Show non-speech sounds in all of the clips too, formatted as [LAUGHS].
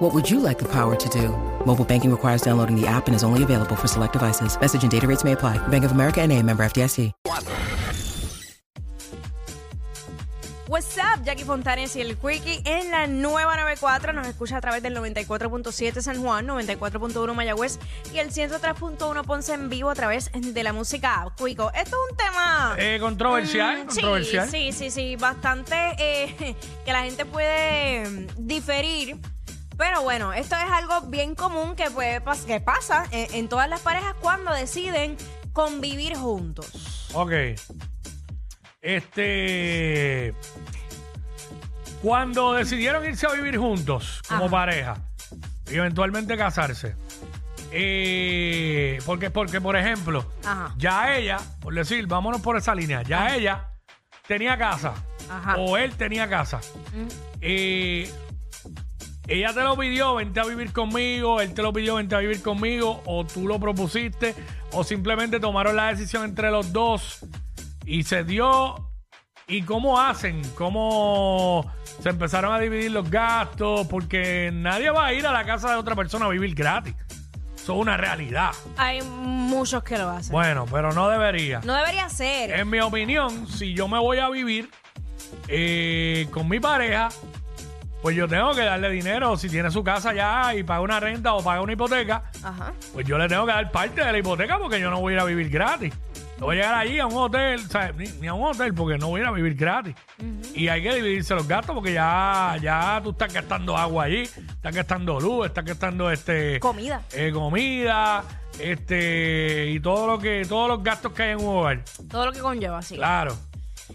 What would you like the power to do? Mobile banking requires downloading the app and is only available for select devices. Message and data rates may apply. Bank of America and a member FDIC. What's up, Jackie Fontanes y el Quickie en la nueva 94. Nos escucha a través del 94.7 San Juan, 94.1 Mayagüez y el 103.1 Ponce en vivo a través de la música Quico. Esto es un tema. Eh, controversial, Mm, controversial. Sí, sí, sí, sí, bastante eh, [LAUGHS] que la gente puede mm, diferir. Pero bueno, esto es algo bien común que, puede pas- que pasa en, en todas las parejas cuando deciden convivir juntos. Ok. Este. Cuando decidieron irse a vivir juntos como Ajá. pareja y eventualmente casarse. eh, porque, porque, por ejemplo, Ajá. ya ella, por decir, vámonos por esa línea, ya ella tenía casa Ajá. o él tenía casa. Eh, ella te lo pidió, vente a vivir conmigo, él te lo pidió, vente a vivir conmigo, o tú lo propusiste, o simplemente tomaron la decisión entre los dos y se dio. ¿Y cómo hacen? ¿Cómo se empezaron a dividir los gastos? Porque nadie va a ir a la casa de otra persona a vivir gratis. Eso es una realidad. Hay muchos que lo hacen. Bueno, pero no debería. No debería ser. En mi opinión, si yo me voy a vivir eh, con mi pareja, pues yo tengo que darle dinero. Si tiene su casa ya y paga una renta o paga una hipoteca, Ajá. pues yo le tengo que dar parte de la hipoteca porque yo no voy a ir a vivir gratis. No voy a llegar allí a un hotel, ¿sabes? Ni, ni a un hotel porque no voy a ir a vivir gratis. Y hay que dividirse los gastos porque ya, ya tú estás gastando agua allí, estás gastando luz, estás gastando este Comida. eh, comida, este y todo lo que, todos los gastos que hay en un hogar. Todo lo que conlleva, sí. Claro.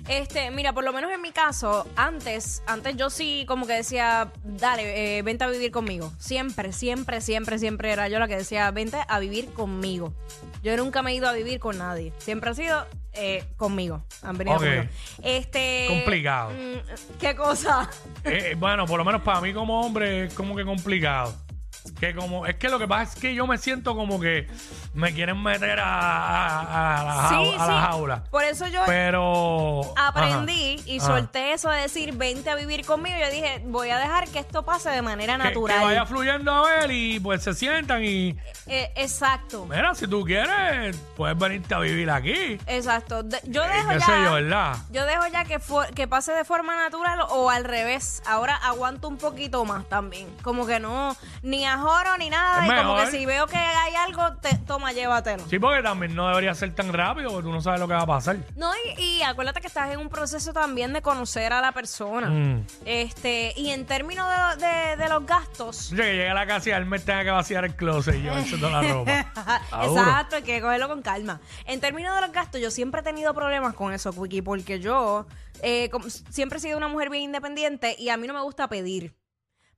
Este, mira, por lo menos en mi caso, antes, antes yo sí como que decía, dale, eh, vente a vivir conmigo. Siempre, siempre, siempre, siempre era yo la que decía, vente a vivir conmigo. Yo nunca me he ido a vivir con nadie. Siempre ha sido eh, conmigo. Han venido Ok. conmigo. Este. Complicado. mm, ¿Qué cosa? Eh, bueno, por lo menos para mí como hombre es como que complicado. Que como, es que lo que pasa es que yo me siento como que me quieren meter a, a- a la, sí, jau- a la sí. jaula. Por eso yo Pero. aprendí ajá, y ajá. solté eso de decir, vente a vivir conmigo. Yo dije, voy a dejar que esto pase de manera Que, natural. que vaya fluyendo a ver y pues se sientan y. Eh, exacto. Mira, si tú quieres, puedes venirte a vivir aquí. Exacto. De- yo Eh, dejo ya. yo, ¿verdad? Yo dejo ya que, fu- que pase de forma natural o al revés. Ahora aguanto un poquito más también. Como que no, ni ajoro ni nada. Es y como mejor. que si veo que hay algo, te, toma, llévatelo. Sí, porque también no debería ser tan rápido porque tú no sabes lo que va a pasar. No, y, y acuérdate que estás en un proceso también de conocer a la persona. Mm. Este, y en términos de, de- de los gastos. Oye, que llegue a la casa y él me tenga que vaciar el closet y llevarse toda la [LAUGHS] ropa. Exacto, hay que cogerlo con calma. En términos de los gastos, yo siempre he tenido problemas con eso, Quickie, porque yo eh, siempre he sido una mujer bien independiente y a mí no me gusta pedir.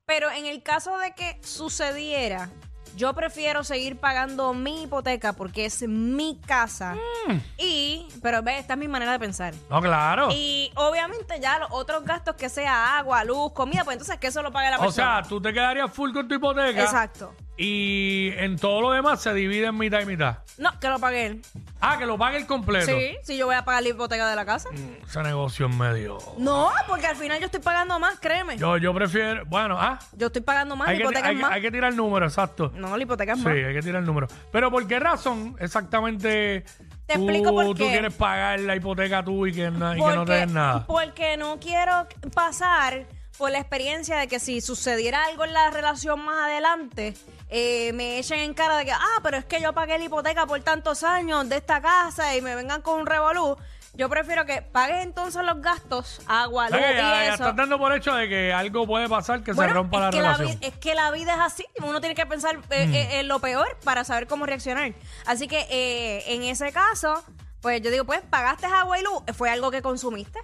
Pero en el caso de que sucediera, yo prefiero seguir pagando mi hipoteca porque es mi casa. Mm. Y, pero ve, esta es mi manera de pensar. No, claro. Y obviamente ya los otros gastos que sea agua, luz, comida, pues entonces que eso lo pague la O persona. sea, tú te quedarías full con tu hipoteca. Exacto. Y en todo lo demás se divide en mitad y mitad. No, que lo pague él. Ah, que lo pague el completo. Sí, si yo voy a pagar la hipoteca de la casa. Mm, Ese negocio es medio. No, porque al final yo estoy pagando más, créeme. Yo, Yo, yo prefiero. Bueno, ah. estoy pagando más, Hay la que, hipoteca hay, es más. hay que tirar el número, exacto. No, la hipoteca es Sí, más. hay que tirar el número. Pero ¿por qué razón exactamente Te tú, explico por tú qué. quieres pagar la hipoteca tú y que, na- y que no te den nada? porque no quiero pasar por la experiencia de que si sucediera algo en la relación más adelante, eh, me echen en cara de que, ah, pero es que yo pagué la hipoteca por tantos años de esta casa y me vengan con un revolú. Yo prefiero que pagues entonces los gastos, agua, luz que y ya, ya eso. estás dando por hecho de que algo puede pasar que Bueno, se rompa es la que relación. vi- es que la vida es así. Uno tiene que pensar eh, Mm. eh, en lo peor para saber cómo reaccionar. Así que eh, en ese caso, pues yo digo, pues pagaste agua y luz, fue algo que consumiste.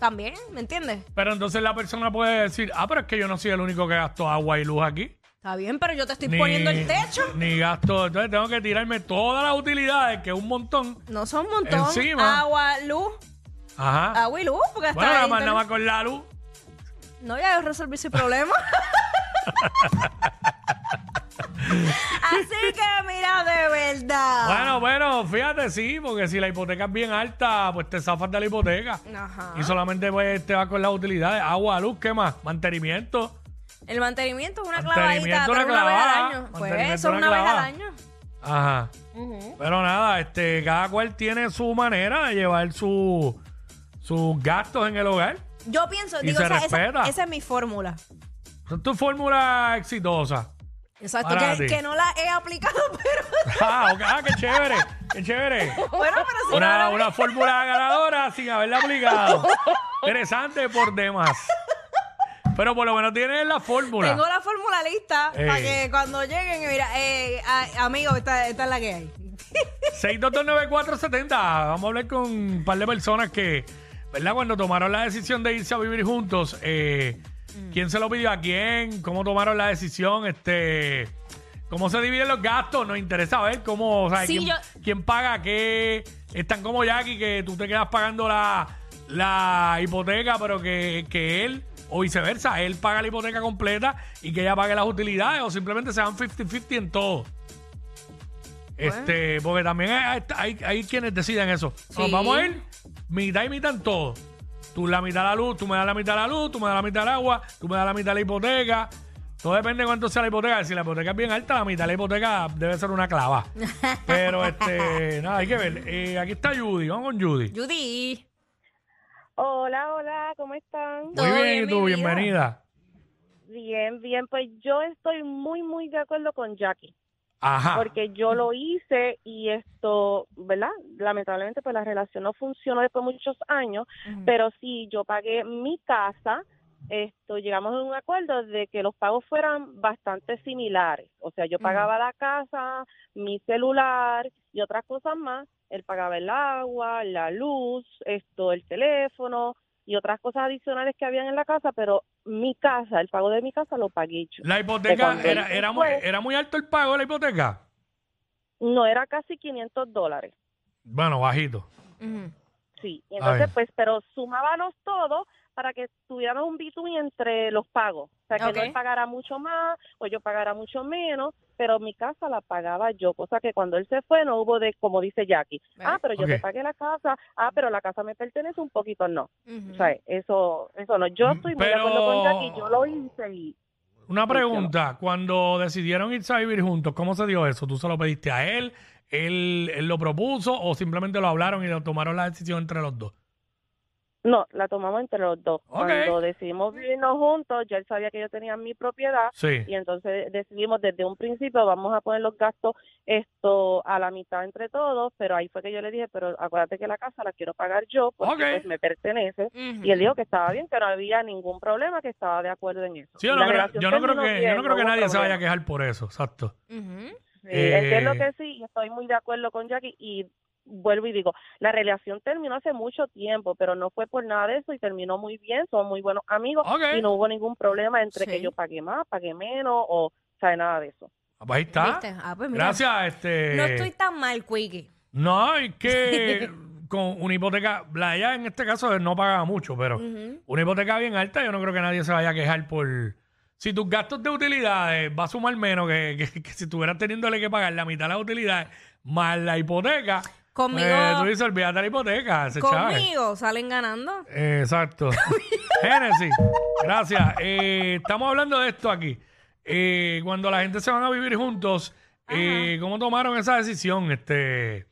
También, ¿me entiendes? Pero entonces la persona puede decir, ah, pero es que yo no soy el único que gasto agua y luz aquí. Está bien, pero yo te estoy ni, poniendo el techo. Ni gasto. Entonces tengo que tirarme todas las utilidades, que es un montón. No son un montón. Encima. Agua, luz, Ajá. agua y luz, porque hasta bueno, nada ahí más, nada más con la luz. No, ya yo resolví ese problema. [LAUGHS] Así que mira, de verdad. Bueno, bueno, fíjate, sí, porque si la hipoteca es bien alta, pues te zafas de la hipoteca. Ajá. Y solamente pues, te vas con las utilidades. Agua, luz, ¿qué más? Mantenimiento. El mantenimiento es una clavadita, Mantenimiento, pero una vez al año. Pues Mantenimiento, eso es una una vez al clavada. año. Ajá. Ujú. Pero nada, este, cada cual tiene su manera de llevar su, sus gastos en el hogar. Yo pienso, Y digo, se esa, esa- respeta. esa es mi fórmula. Esa es tu fórmula exitosa. Exacto, Para que, ti. que no la he aplicado, [LAUGHS] pero [LAUGHS] Ah, ok. Ah, qué chévere, qué chévere. bueno, pero sí. Una, una fórmula ganadora sin haberla aplicado. [LAUGHS] Interesante por demás. Pero por lo menos tienes la fórmula. Tengo la fórmula lista para que cuando lleguen, mira, eh, a- amigo, esta, esta es la que hay. [LAUGHS] 6229470. Vamos a hablar con un par de personas que, ¿verdad? Cuando tomaron la decisión de irse a vivir juntos, eh, ¿quién se lo pidió a quién? ¿Cómo tomaron la decisión? Este, ¿Cómo se dividen los gastos? Nos interesa ver cómo, o sea, Sí, quién, yo- quién paga qué. Están como Jackie, que tú te quedas pagando la, la hipoteca, pero que, que él, o viceversa, él paga la hipoteca completa y que ella pague las utilidades, o simplemente se dan 50-50 en todo. Este, porque también hay, hay, hay quienes deciden eso. Nos vamos a ir mitad y mitad en todo. Tú la mitad de la luz, tú me das la mitad de la luz, tú me das la mitad del agua, tú me das la mitad de la hipoteca. Todo depende de cuánto sea la hipoteca. Si la hipoteca es bien alta, la mitad de la hipoteca debe ser una clava. [LAUGHS] Pero este, nada, hay que ver. Eh, aquí está Judy, vamos con Judy. Judy. Hola, hola, ¿cómo están? Muy bien, bien, y tú, bienvenida. Bien, bien, pues yo estoy muy, muy de acuerdo con Jackie, Ajá. porque yo lo hice y esto, ¿verdad? Lamentablemente, pues la relación no funcionó después de muchos años, pero sí, yo pagué mi casa, esto, llegamos a un acuerdo de que los pagos fueran bastante similares, o sea, yo pagaba la casa, mi celular y otras cosas más, él pagaba el agua, la luz, esto, el teléfono y otras cosas adicionales que habían en la casa, pero mi casa, el pago de mi casa lo pagué yo. La hipoteca, era, era, muy, era muy alto el pago de la hipoteca. No era casi 500 dólares. Bueno, bajito. Ujú. Sí, entonces pues, pero sumábamos todo para que tuviéramos un between entre los pagos. O sea, que no él pagara mucho más o yo pagara mucho menos, pero mi casa la pagaba yo, cosa que cuando él se fue no hubo de, como dice Jackie, ah, pero yo te pagué la casa, ah, pero la casa me pertenece un poquito, no. Ujú. O sea, eso, eso no. Yo Mm, estoy muy de pero- acuerdo con Jackie, yo lo hice y Una pregunta, cuando decidieron irse a vivir juntos, ¿cómo se dio eso? ¿Tú se lo pediste a él? ¿Él, él lo propuso o simplemente lo hablaron y lo tomaron la decisión entre los dos? No, la tomamos entre los dos. Cuando decidimos vivirnos juntos, ya él sabía que yo tenía mi propiedad Sí. y entonces decidimos desde un principio vamos a poner los gastos esto a la mitad entre todos, pero ahí fue que yo le dije, pero acuérdate que la casa la quiero pagar yo porque pues me pertenece. Y él dijo que estaba bien, que no había ningún problema, que estaba de acuerdo en eso. Sí, yo no creo, relación yo no creo terminó que, yo no creo que nadie se vaya a quejar por eso, exacto. Sí, Eh, entiendo que sí, y estoy muy de acuerdo con Jackie y vuelvo y digo, la relación terminó hace mucho tiempo, pero no fue por nada de eso y terminó muy bien, somos muy buenos amigos y no hubo ningún problema entre Sí. que yo pagué más, pagué menos o sabe nada de eso. Ah, pues ahí está. Ah, pues mira. Gracias, este. No estoy tan mal, Quickie. No, es que [LAUGHS] con una hipoteca, la ella en este caso no pagaba mucho, pero una hipoteca bien alta, yo no creo que nadie se vaya a quejar por. Si tus gastos de utilidades va a sumar menos que, [LAUGHS] que- que si estuvieras teniéndole que pagar la mitad de las utilidades más la hipoteca, Conmigo- pues, tú dices, olvídate la hipoteca, ese. Conmigo salen ganando. Eh, Exacto. [LAUGHS] Génesis, gracias. Eh, estamos hablando de esto aquí. Eh, cuando la gente se van a vivir juntos, eh, ¿cómo tomaron esa decisión? Este,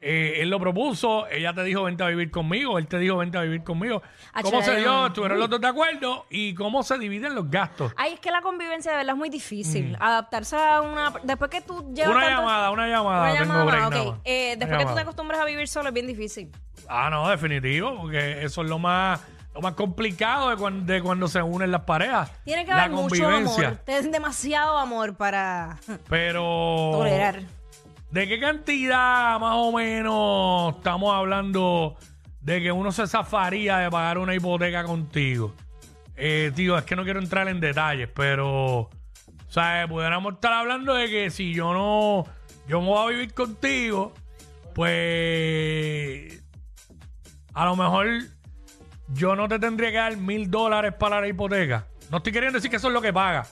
eh, él lo propuso, ella te dijo vente a vivir conmigo, él te dijo vente a vivir conmigo. Ah, ¿Cómo se dio? ¿Estuvieron los dos de acuerdo? ¿Y cómo se dividen los gastos? Ay, es que la convivencia de verdad es muy difícil. Adaptarse a una... Después que tú llevas Mm. Una tanto- llamada, una llamada. Una llamada, break ok. nada más. Eh, Una después que tú te acostumbras a vivir solo es bien difícil. Ah, no, definitivo, porque eso es lo más, lo más complicado de cuando, de cuando se unen las parejas. Tiene que haber mucho amor. Tienes [LAUGHS] demasiado amor para Pero. tolerar. ¿De qué cantidad más o menos estamos hablando de que uno se zafaría de pagar una hipoteca contigo? Eh, tío, es que no quiero entrar en detalles, pero sea, pudiéramos estar hablando de que si yo no, yo me voy a vivir contigo, pues a lo mejor yo no te tendría que dar mil dólares para la hipoteca. No estoy queriendo decir que eso es lo que paga.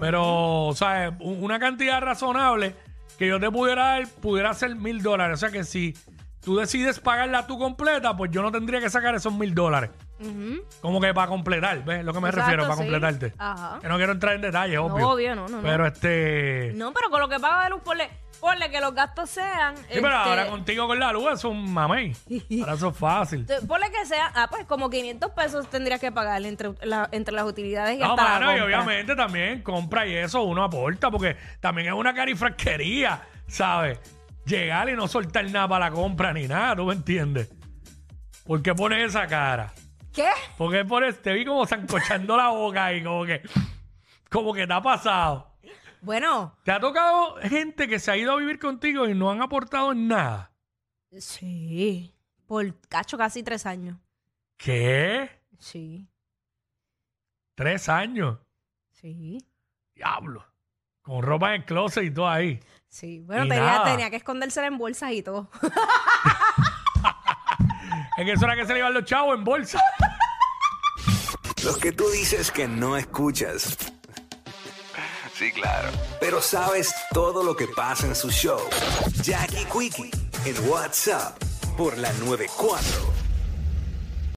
Pero, u- una cantidad razonable que yo te pudiera dar pudiera ser mil dólares. O sea que si tú decides pagarla tú completa, pues yo no tendría que sacar esos mil dólares. Ujú. Como que para completar, ¿ves? Lo que me Exacto, refiero, para sí. completarte. Ajá. Que no quiero entrar en detalles, obvio. obvio, no, no, no. Pero este. No, pero con lo que paga de luz, ponle, ponle que los gastos sean. Sí, pero este, ahora contigo con la luz es un mamey. [LAUGHS] Ahora eso es fácil. te- Ponle que sea, ah, pues como 500 pesos tendrías que pagar entre, la- entre las utilidades y No, hasta la mano, y compra. obviamente también compra y eso uno aporta, porque también es una carifresquería, ¿sabes? Llegar y no soltar nada para la compra ni nada, ¿tú me entiendes? ¿Por qué pones esa cara? ¿Qué? Porque pones, te vi como zancochando la boca y como que, como que te ha pasado. Bueno, ¿Te ha tocado gente que se ha ido a vivir contigo y no han aportado en nada? sí. Por cacho casi tres años. ¿Qué? Sí, ¿Tres años? sí. Diablo. Con ropa en el closet y todo ahí. Sí, bueno, tenía, tenía que escondérsela en bolsas y todo. [LAUGHS] En eso era que se le iban los chavos en bolsa. Los que tú dices que no escuchas. Claro. Pero sabes todo lo que pasa en su show. Jackie Quickie en WhatsApp por la 94.